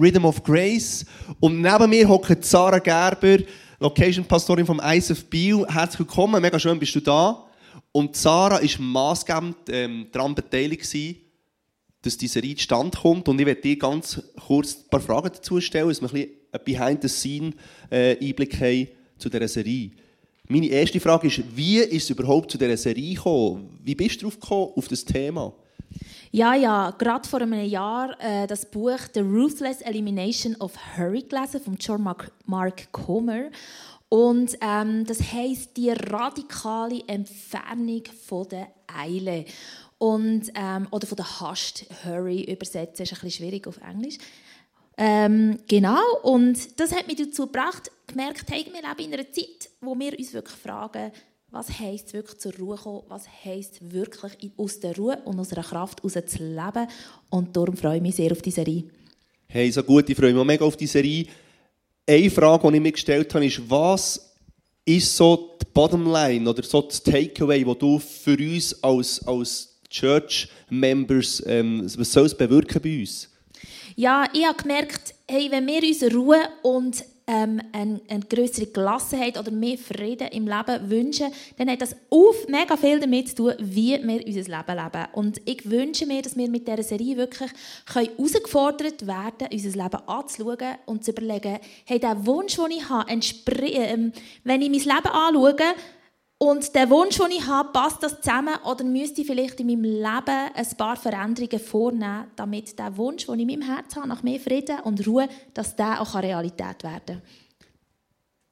Rhythm of Grace. Und neben mir hockt Sarah Gerber, Location-Pastorin vom ISF Biel. Herzlich willkommen, mega schön bist du da. Und Sarah war maßgebend ähm, daran beteiligt, dass diese Serie zustande kommt. Und ich werde dir ganz kurz ein paar Fragen dazu stellen, dass wir ein bisschen Behind-the-Scene-Einblick äh, haben zu dieser Serie. Meine erste Frage ist, wie ist es überhaupt zu dieser Serie gekommen? Wie bist du darauf gekommen, auf das Thema? Ja, ja, gerade vor einem Jahr äh, das Buch The Ruthless Elimination of Hurry gelesen von John Mark, Mark Comer. Und ähm, das heißt die radikale Entfernung von der Eile. Und, ähm, oder von der Hast, Hurry übersetzen, ist ein bisschen schwierig auf Englisch. Ähm, genau, und das hat mich dazu gebracht, gemerkt, hey, wir leben in einer Zeit, wo wir uns wirklich fragen, was heisst wirklich zur Ruhe kommen, was heisst wirklich aus der Ruhe und aus einer Kraft heraus zu leben. Und darum freue ich mich sehr auf diese Serie. Hey, so gut, ich freue mich mega auf die Serie. Eine Frage, die ich mir gestellt habe, ist, was ist so die Bottomline oder so das Takeaway, das du für uns als, als Church-Members, ähm, was soll es bewirken bei uns? Ja, ich habe gemerkt, hey, wenn wir uns Ruhe und ähm, eine, eine größere Gelassenheit oder mehr Frieden im Leben wünschen, dann hat das auf mega viel damit zu tun, wie wir unser Leben leben. Und ich wünsche mir, dass wir mit dieser Serie wirklich herausgefordert werden unser Leben anzuschauen und zu überlegen, hey, der Wunsch, den ich habe, äh, wenn ich mein Leben anschaue, und der Wunsch, den ich habe, passt das zusammen oder müsste ich vielleicht in meinem Leben ein paar Veränderungen vornehmen, damit der Wunsch, den ich in meinem Herzen habe, nach mehr Frieden und Ruhe, dass der auch Realität werden kann.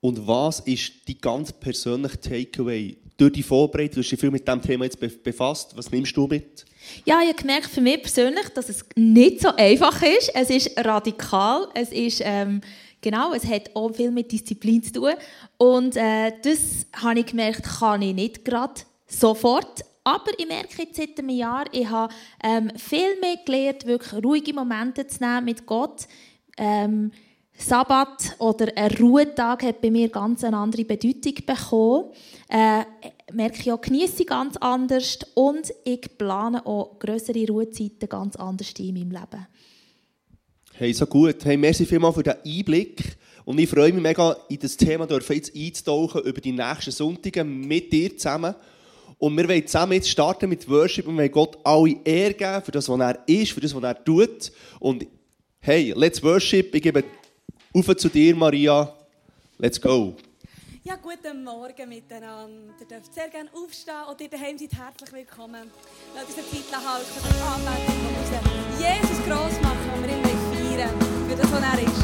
Und was ist die ganz persönliche Takeaway durch die Vorbereitung? Du hast dich viel mit diesem Thema jetzt befasst. Was nimmst du mit? Ja, ich habe gemerkt für mich persönlich, dass es nicht so einfach ist. Es ist radikal. Es ist... Ähm, Genau, es hat auch viel mit Disziplin zu tun. Und äh, das habe ich gemerkt, kann ich nicht gerade sofort. Aber ich merke jetzt seit einem Jahr, ich habe ähm, viel mehr gelernt, wirklich ruhige Momente zu nehmen mit Gott. Ähm, Sabbat oder ein Ruhetag hat bei mir ganz eine andere Bedeutung bekommen. Äh, merke ich auch, genieße ganz anders und ich plane auch größere Ruhezeiten ganz anders in meinem Leben. Hey, so gut. Hey, merci vielmals für den Einblick. Und ich freue mich mega, in das Thema jetzt einzutauchen über die nächsten Sonntage mit dir zusammen. Und wir wollen zusammen jetzt starten mit Worship und wir wollen Gott alle Ehre geben für das, was er ist, für das, was er tut. Und hey, let's worship. Ich gebe auf zu dir, Maria. Let's go. Ja, guten Morgen miteinander. Ihr dürft sehr gerne aufstehen und ihr daheim seid herzlich willkommen. Lasst uns eine Zeit halten Anbetung, wir Jesus gross machen, wo wir ihn feiern für das, was er ist.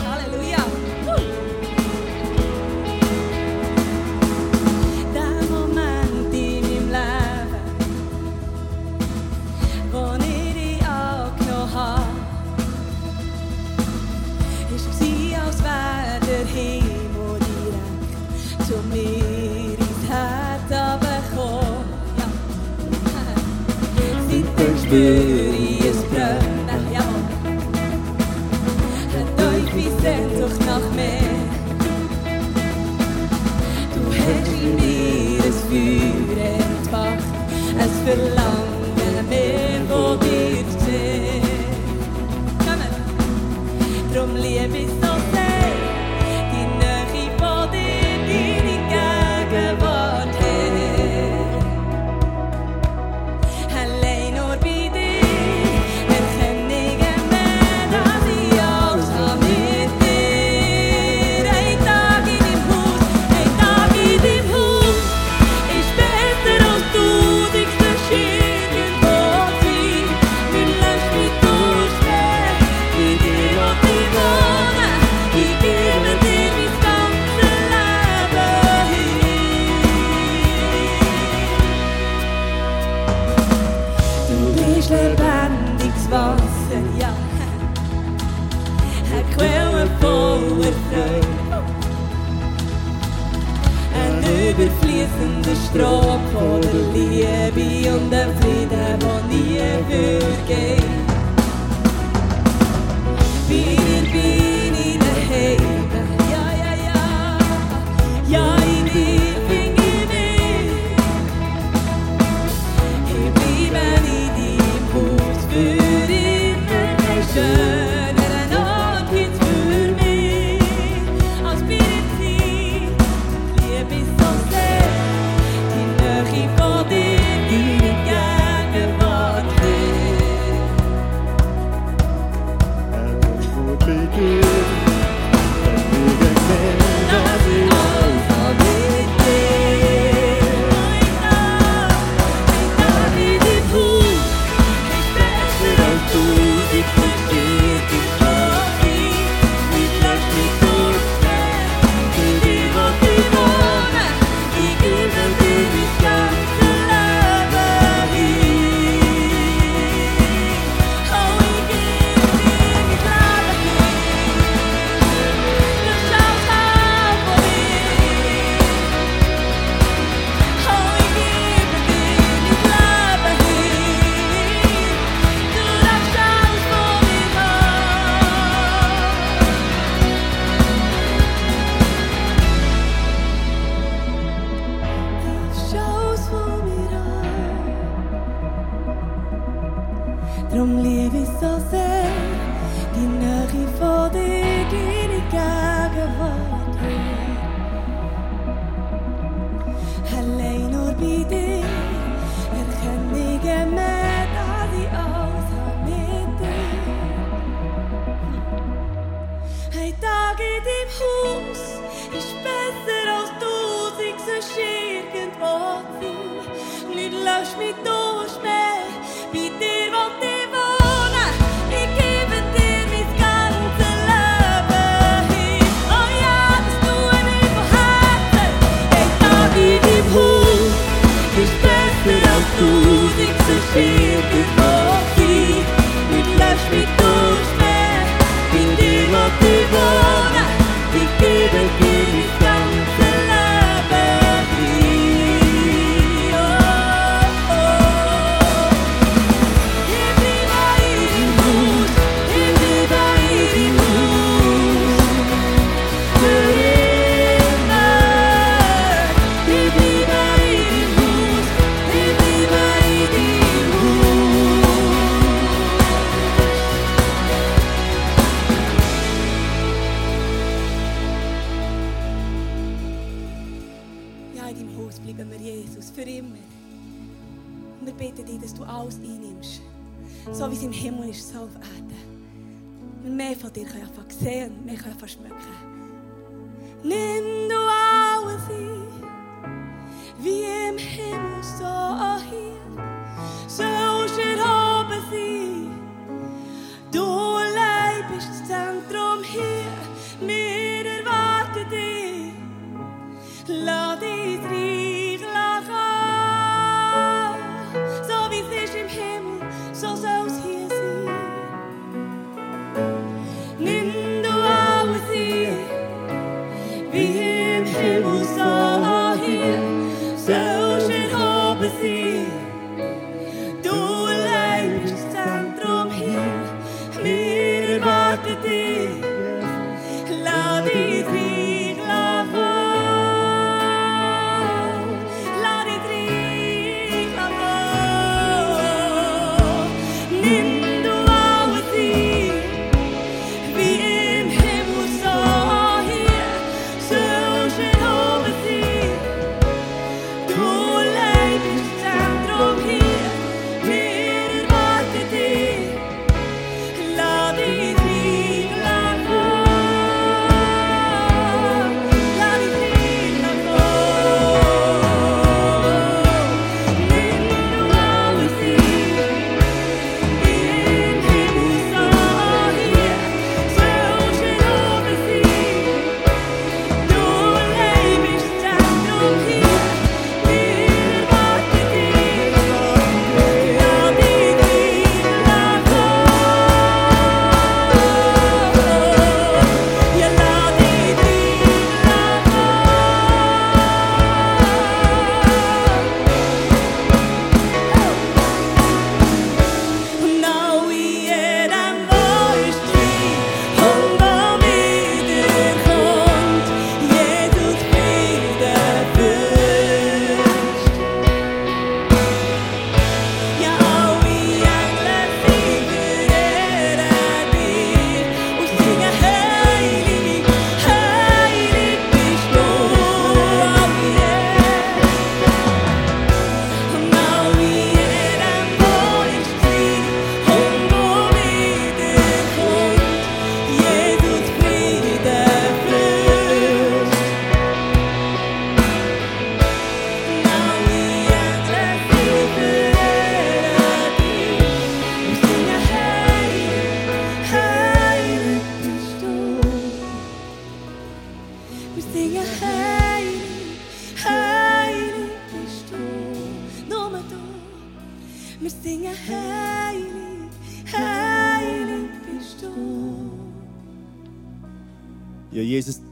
virgem o sol.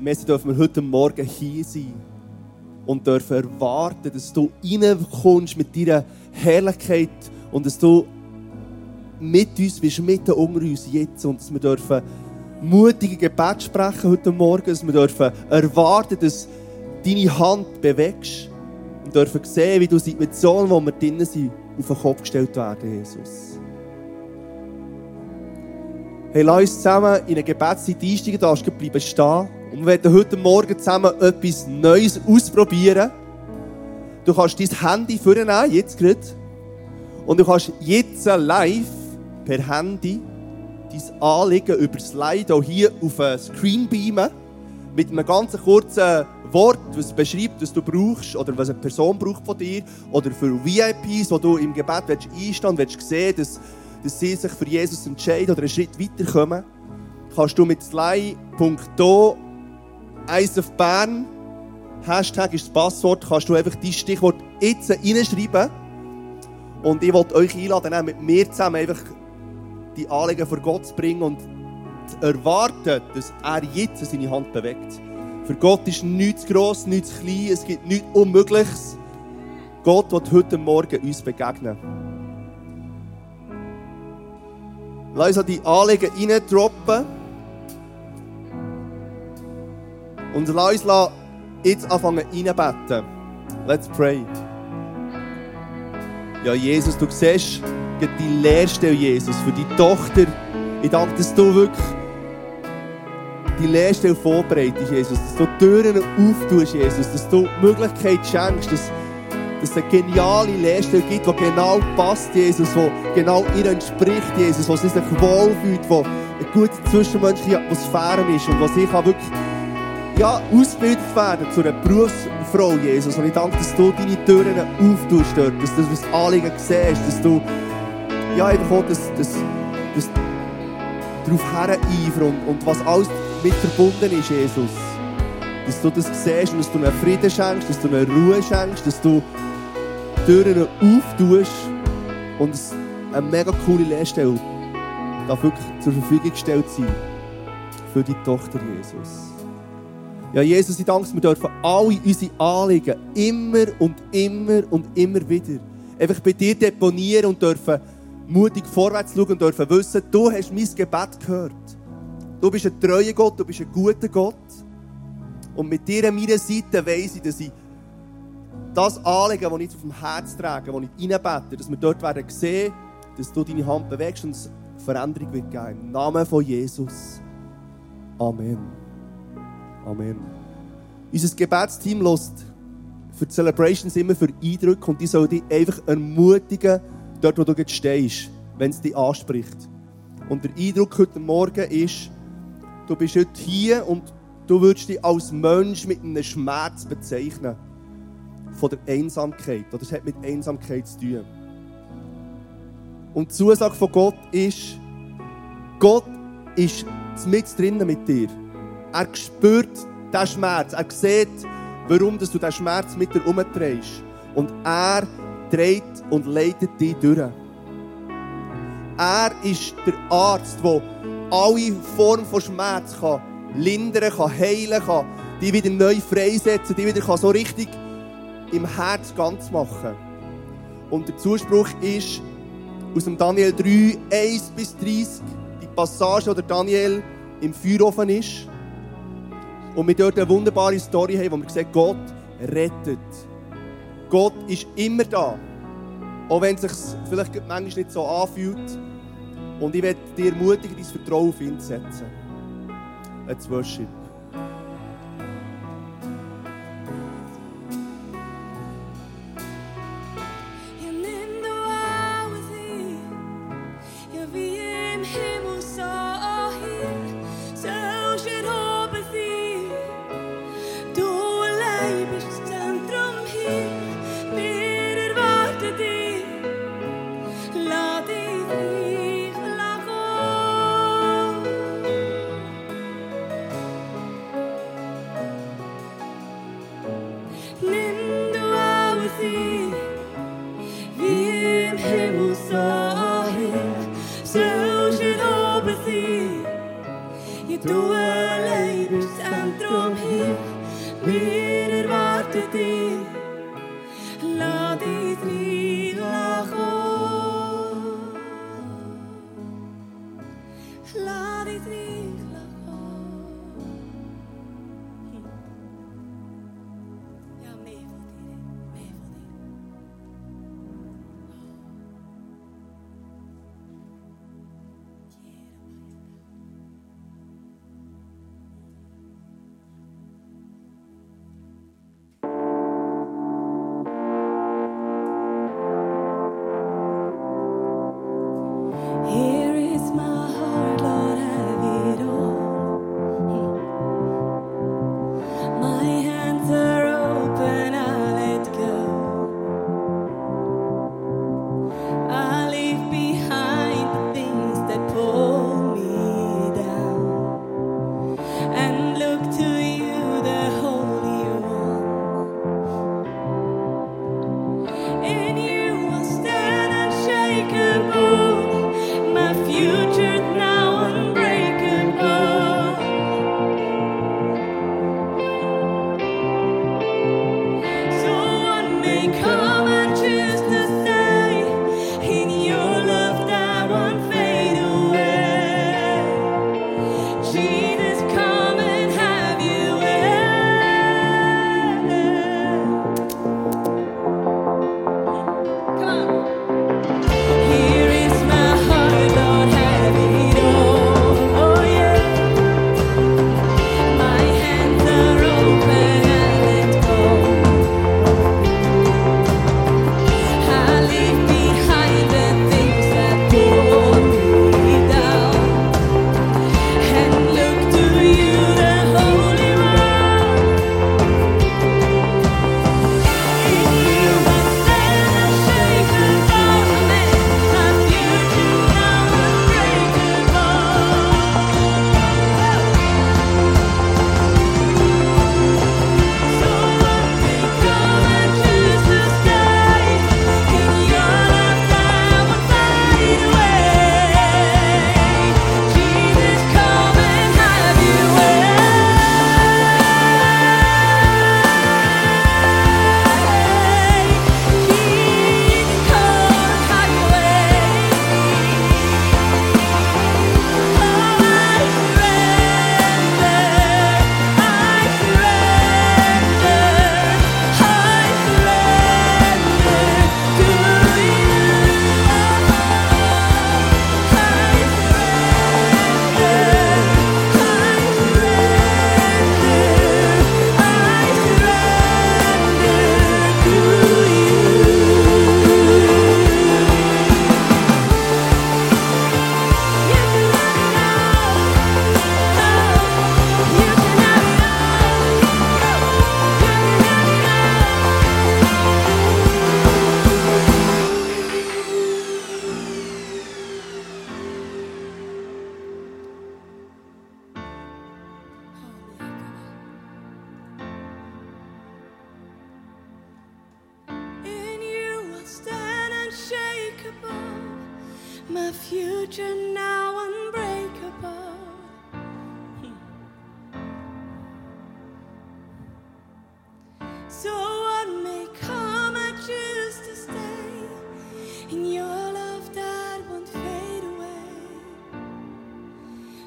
Merci dürfen wir heute Morgen hier sein und dürfen erwarten, dass du reinkommst mit deiner Herrlichkeit und dass du mit uns bist, mitten unter uns jetzt und dass wir dürfen mutige Gebet sprechen heute Morgen, dass wir dürfen erwarten, dass deine Hand bewegst und dürfen sehen, wie du Situationen, wo wir drinnen sind, auf den Kopf gestellt werden, Jesus. Hey, lass uns zusammen in eine Gebetszeit einsteigen, da hast du bleiben stehen. Und wir werden heute Morgen zusammen etwas Neues ausprobieren. Du kannst dein Handy vornehmen, jetzt gerade. Und du kannst jetzt live per Handy dein Anliegen über Slide hier auf ein Screen beamen. Mit einem ganz kurzen Wort, was beschreibt, was du brauchst oder was eine Person braucht von dir. Oder für VIPs, wo du im Gebet willst einstehen willst, sehen, dass, dass sie sich für Jesus entscheiden oder einen Schritt weiterkommen. Kannst du mit sly.do Eis auf Bern Hashtag ist das Passwort, kannst du einfach dein Stichwort jetzt reinschreiben. Und ich wollte euch einladen, mit mir zusammen einfach die Anliegen vor Gott zu bringen und zu erwarten, dass er jetzt seine Hand bewegt. Für Gott ist nichts gross, nichts klein, es gibt nichts Unmögliches. Gott wird heute Morgen uns begegnen. Lass uns die Anliegen reindroppen. Und lass uns jetzt anfangen reinbeten. Let's pray. Ja, Jesus, du siehst die Lehrstelle, Jesus, für die Tochter. Ich danke, dass du wirklich die Lehrstelle vorbereitest, Jesus. Dass du Türen auftust, Jesus. Dass du die Möglichkeit schenkst, dass, dass es eine geniale Lehrstelle gibt, die genau passt, Jesus. Die genau ihr entspricht, Jesus. Sie sich wohlfühlt, wo eine gute zwischenmenschliche Atmosphäre ist und sie kann wirklich ja, ausgebildet werden zu einer Berufsfrau, Jesus. Und ich danke, dass du deine Türen auftust dort, dass du das Anliegen siehst, dass du ja, einfach auch, dass, dass, dass darauf hereifern und, und was alles mit verbunden ist, Jesus. Dass du das siehst und dass du einen Frieden schenkst, dass du eine Ruhe schenkst, dass du Türen auftust und eine mega coole Lehrstelle darf wirklich zur Verfügung gestellt sein für die Tochter Jesus. Ja, Jesus, ich danke, wir dürfen alle unsere Anliegen immer und immer und immer wieder einfach bei dir deponieren und dürfen mutig vorwärts schauen und dürfen wissen, du hast mein Gebet gehört. Du bist ein treuer Gott, du bist ein guter Gott. Und mit dir an meiner Seite weiss ich, dass ich das Anliegen, das ich auf dem Herz trage, das ich reinbete, dass wir dort werden sehen, dass du deine Hand bewegst und es Veränderung wird geben. Im Namen von Jesus. Amen. Amen. Unser Gebetsteam lässt für die Celebrations immer für Eindrücke und die soll dich einfach ermutigen, dort wo du jetzt stehst, wenn es dich anspricht. Und der Eindruck heute Morgen ist, du bist heute hier und du würdest dich als Mensch mit einem Schmerz bezeichnen. Von der Einsamkeit. Oder es hat mit Einsamkeit zu tun. Und die Zusage von Gott ist, Gott ist mit drinnen mit dir. Er spürt diesen Schmerz. Er sieht, warum du diesen Schmerz mit dir umdrehst. Und er dreht und leitet dich durch. Er ist der Arzt, der alle Formen von Schmerz kann lindern kann, heilen kann, die wieder neu freisetzen, die wieder so richtig im Herz ganz machen. Und der Zuspruch ist aus dem Daniel 3, 1 bis 30, die Passage, wo der Daniel im Feuerofen ist. Und wir dort eine wunderbare Story haben, wo wir sehen, Gott rettet. Gott ist immer da. Auch wenn es sich vielleicht manchmal nicht so anfühlt. Und ich werde dir ermutigen, dein Vertrauen auf ihn setzen. Let's worship. Do it.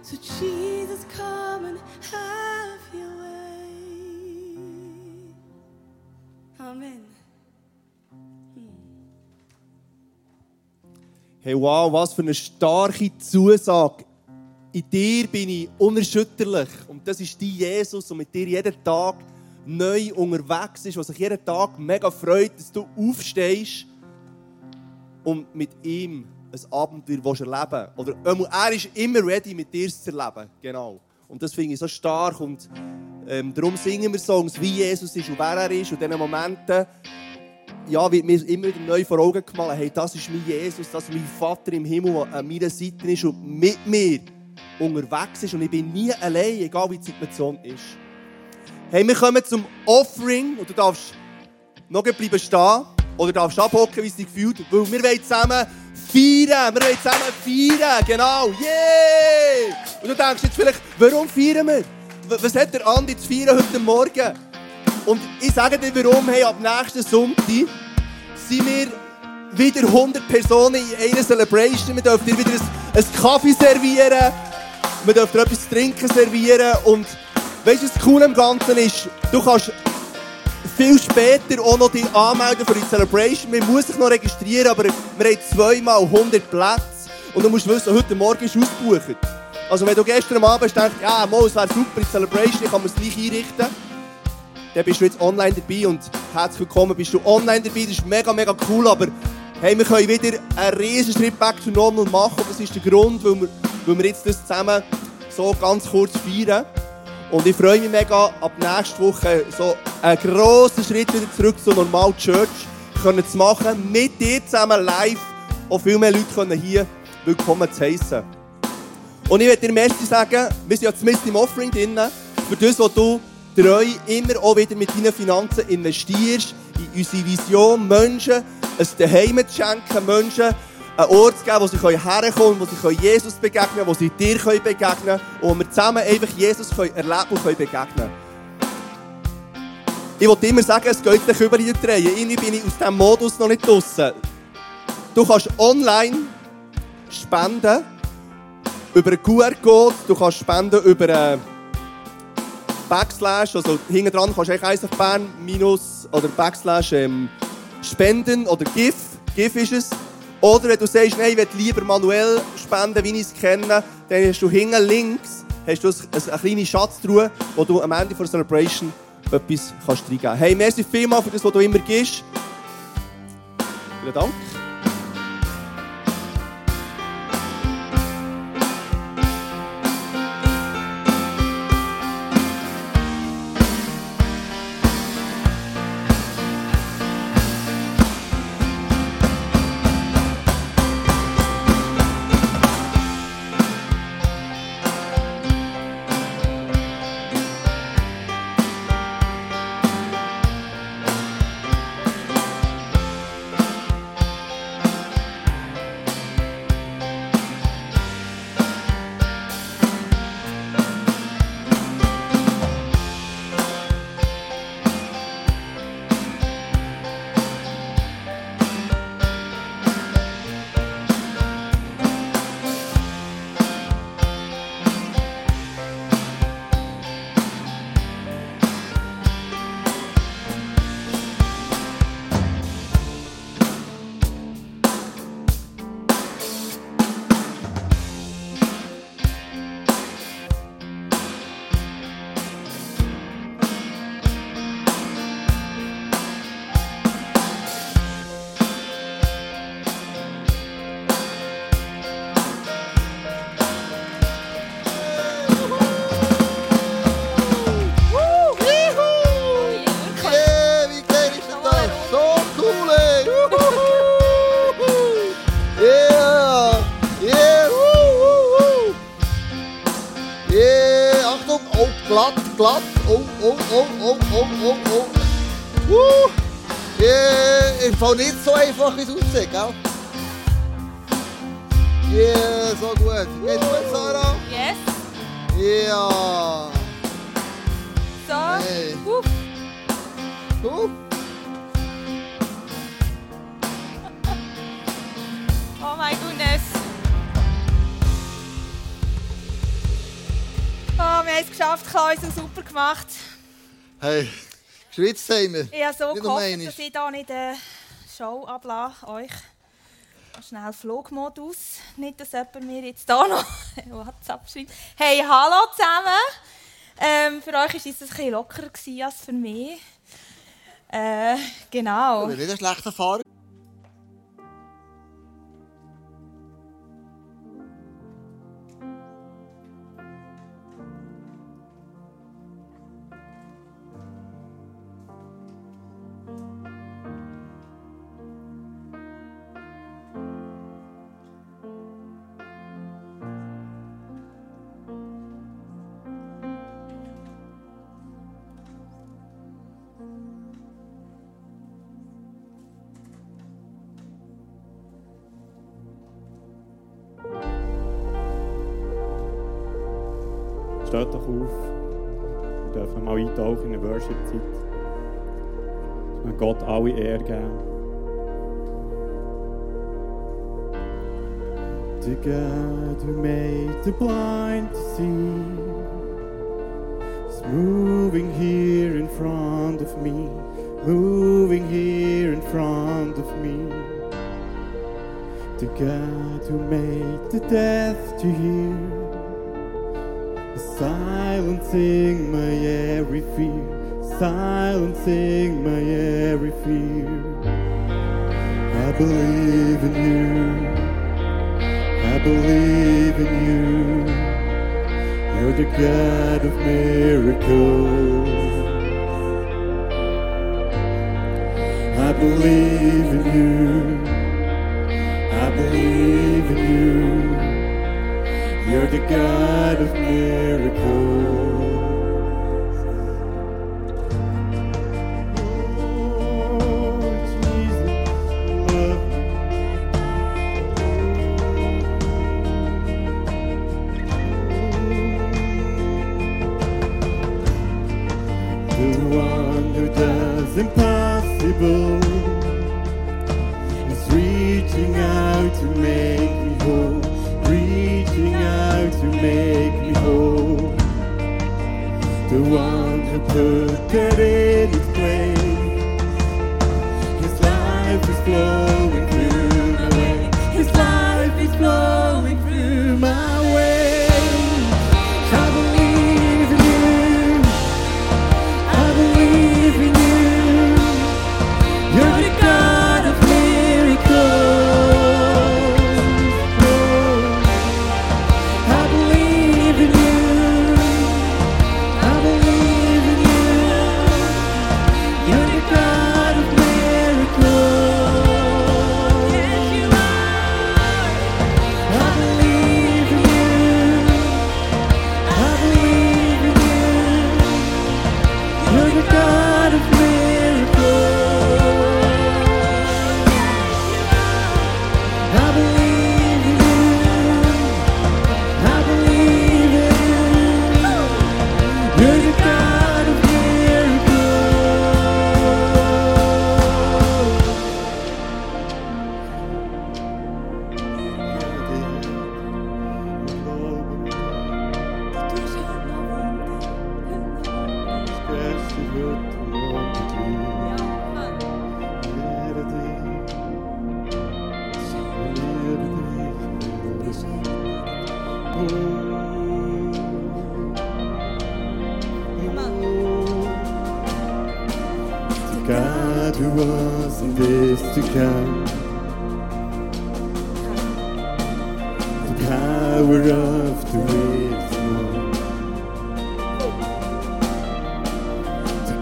So Jesus, come and have your way. Amen. Hey, wow, was für eine starke Zusage. In dir bin ich unerschütterlich. Und das ist die Jesus, der mit dir jeden Tag neu unterwegs ist, der sich jeden Tag mega freut, dass du aufstehst und mit ihm ein Abenteuer willst erleben Oder einmal, er ist immer ready, mit dir zu erleben. Genau. Und das finde ich so stark. Und ähm, darum singen wir Songs, wie Jesus ist und wer er ist. Und in diesen Momenten ja, wird mir immer wieder neu vor Augen gemalt, hey, das ist mein Jesus, das ist mein Vater im Himmel, der an meiner Seite ist und mit mir unterwegs ist. Und ich bin nie allein, egal wie die Situation ist. Hey, wir kommen zum Offering und du darfst noch bleiben stehen oder darfst abhocken, wie es dich gefühlt weil wir wollen zusammen feiern. Wir wollen zusammen feiern. Genau. Yeah! Und du denkst jetzt vielleicht, warum feiern wir? Was hat der Andi zu feiern heute Morgen? Und ich sage dir warum. Hey, ab nächsten Sonntag sind wir wieder 100 Personen in einer Celebration. Wir dürfen dir wieder ein, ein Kaffee servieren. Wir dürfen dir etwas zu trinken servieren. Und weißt du, was cool am Ganzen ist? Du kannst viel später auch noch dich anmelden für die Celebration. Man muss sich noch registrieren, aber wir haben zweimal 100 Plätze. Und du musst wissen, heute Morgen ist ausgebucht. Also wenn du gestern Abend denkst, ja, mal, es wäre super die Celebration, ich kann mir es gleich einrichten, dann bist du jetzt online dabei und herzlich willkommen, bist du online dabei. Das ist mega, mega cool, aber hey, wir können wieder einen riesen Schritt back to normal machen. Und das ist der Grund, weil wir, weil wir jetzt das zusammen so ganz kurz feiern. Und ich freue mich mega, ab nächster Woche so einen grossen Schritt wieder zurück zur normalen Church können zu machen, mit dir zusammen live. Auch viel mehr Leute können hier willkommen zu heissen. Und ich möchte dir Merci sagen, wir sind ja zumindest im Offering drin, für das, was du treu immer auch wieder mit deinen Finanzen investierst, in unsere Vision, Menschen ein Daheim zu schenken, Menschen einen Ort zu geben, wo sie herkommen können, wo sie Jesus begegnen können, wo sie dir begegnen können und wo wir zusammen einfach Jesus erleben und begegnen können. Ich wollte immer sagen, es geht dich über die Drehen. Irgendwie bin ich aus diesem Modus noch nicht draussen. Du kannst online spenden über einen QR-Code, du kannst spenden über einen Backslash, also hinten dran kannst du eigentlich Bern minus oder Backslash ähm, spenden oder GIF, GIF ist es. Oder wenn du sagst, nein, ich will lieber manuell spenden, wie ich es kenne, dann hast du hinten links hast du eine, eine kleine Schatztruhe, wo du am Ende der Celebration etwas reingeben kannst. Hey, merci vielmals für das, was du immer gibst. Vielen Dank. Fall nicht so einfach, wie es aussieht, gell? Yeah, so gut! Geht's gut, Sarah? Yes. Yeah! So. Hey. Uff. Cool! Oh mein goodness. Oh, wir haben es geschafft, Klaus, super gemacht. Hey, geschwitzt haben wir. Ich habe so gehofft, dass ich hier nicht eine Show ablasse, euch. Schnell Flugmodus. Nicht, dass jemand mir jetzt hier noch WhatsApp schreibt. Hey, hallo zusammen. Ähm, für euch war es bisschen lockerer als für mich. Äh, genau. Ich bin nicht ein schlechter. To God who made the blind to see is moving here in front of me, moving here in front of me. To God who made the deaf to hear silencing my every fear, silencing my every fear. I believe in you, I believe in you. You're the God of miracles. I believe in you, I believe in you. You're the God of miracles. One who does impossible is reaching out to make me whole, reaching out to make me whole. The one who put that in its place. His life is flowing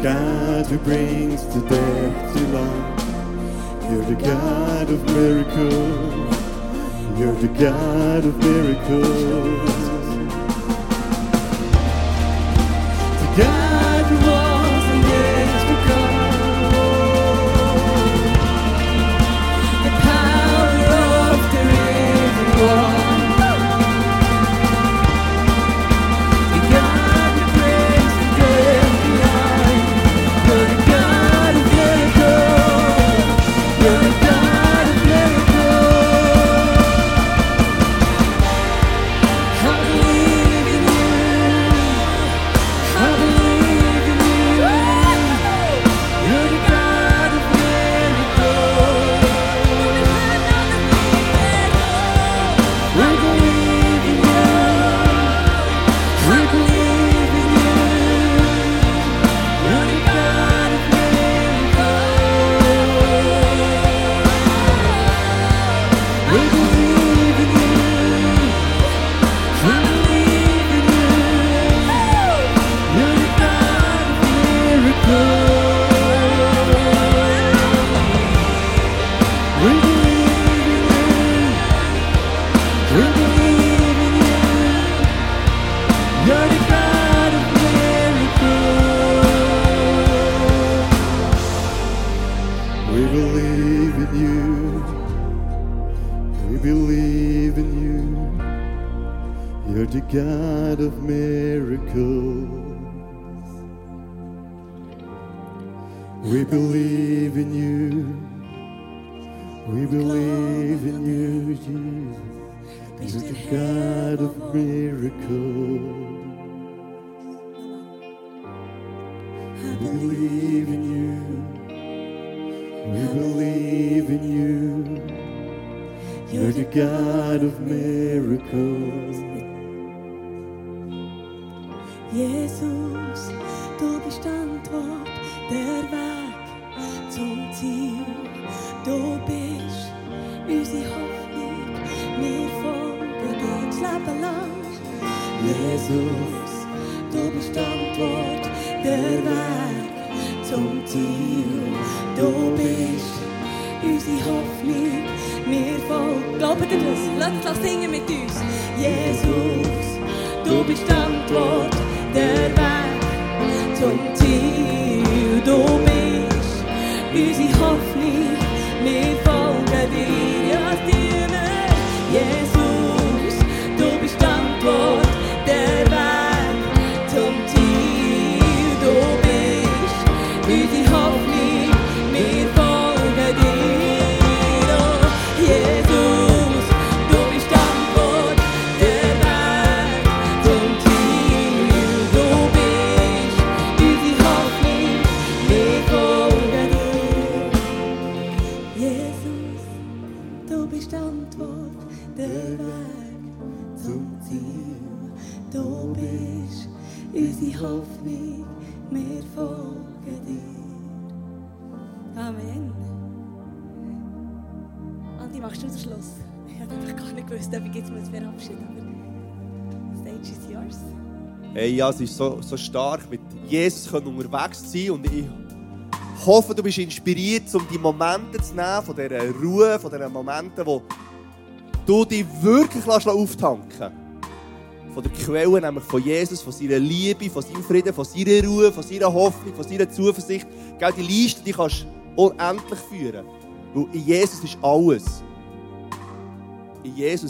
God who brings the dead to life. You're the God of miracles. You're the God of miracles. Believe in you. You're the God of miracles. Jesus, du bist Antwort, der Weg zum Ziel. Du bist unsere Hoffnung, wir folgen dir das Leben lang. Jesus, du bist Antwort, der Weg zum Ziel. Du bist unsere Hoffnung, wir folgen. Glaubt ihr das? Lasst uns singen mit uns. Jesus, du bist die Antwort, der Weg zum Ziel. Du bist unsere Hoffnung, wir folgen dir. Du den Schluss? Ich hätte einfach gar nicht gewusst, ob ich jetzt muss verabschieden aber the stage is yours. Hey, ja, es ist so, so stark, mit Jesus unterwegs zu sein und ich hoffe, du bist inspiriert, um die Momente zu nehmen, von dieser Ruhe, von diesen Momenten, wo du dich wirklich lässt auftanken Von der Quelle, nämlich von Jesus, von seiner Liebe, von seinem Frieden, von seiner Ruhe, von seiner Hoffnung, von seiner Zuversicht. Gell, die Liste, die kannst du unendlich führen. Weil in Jesus ist alles. In Jesus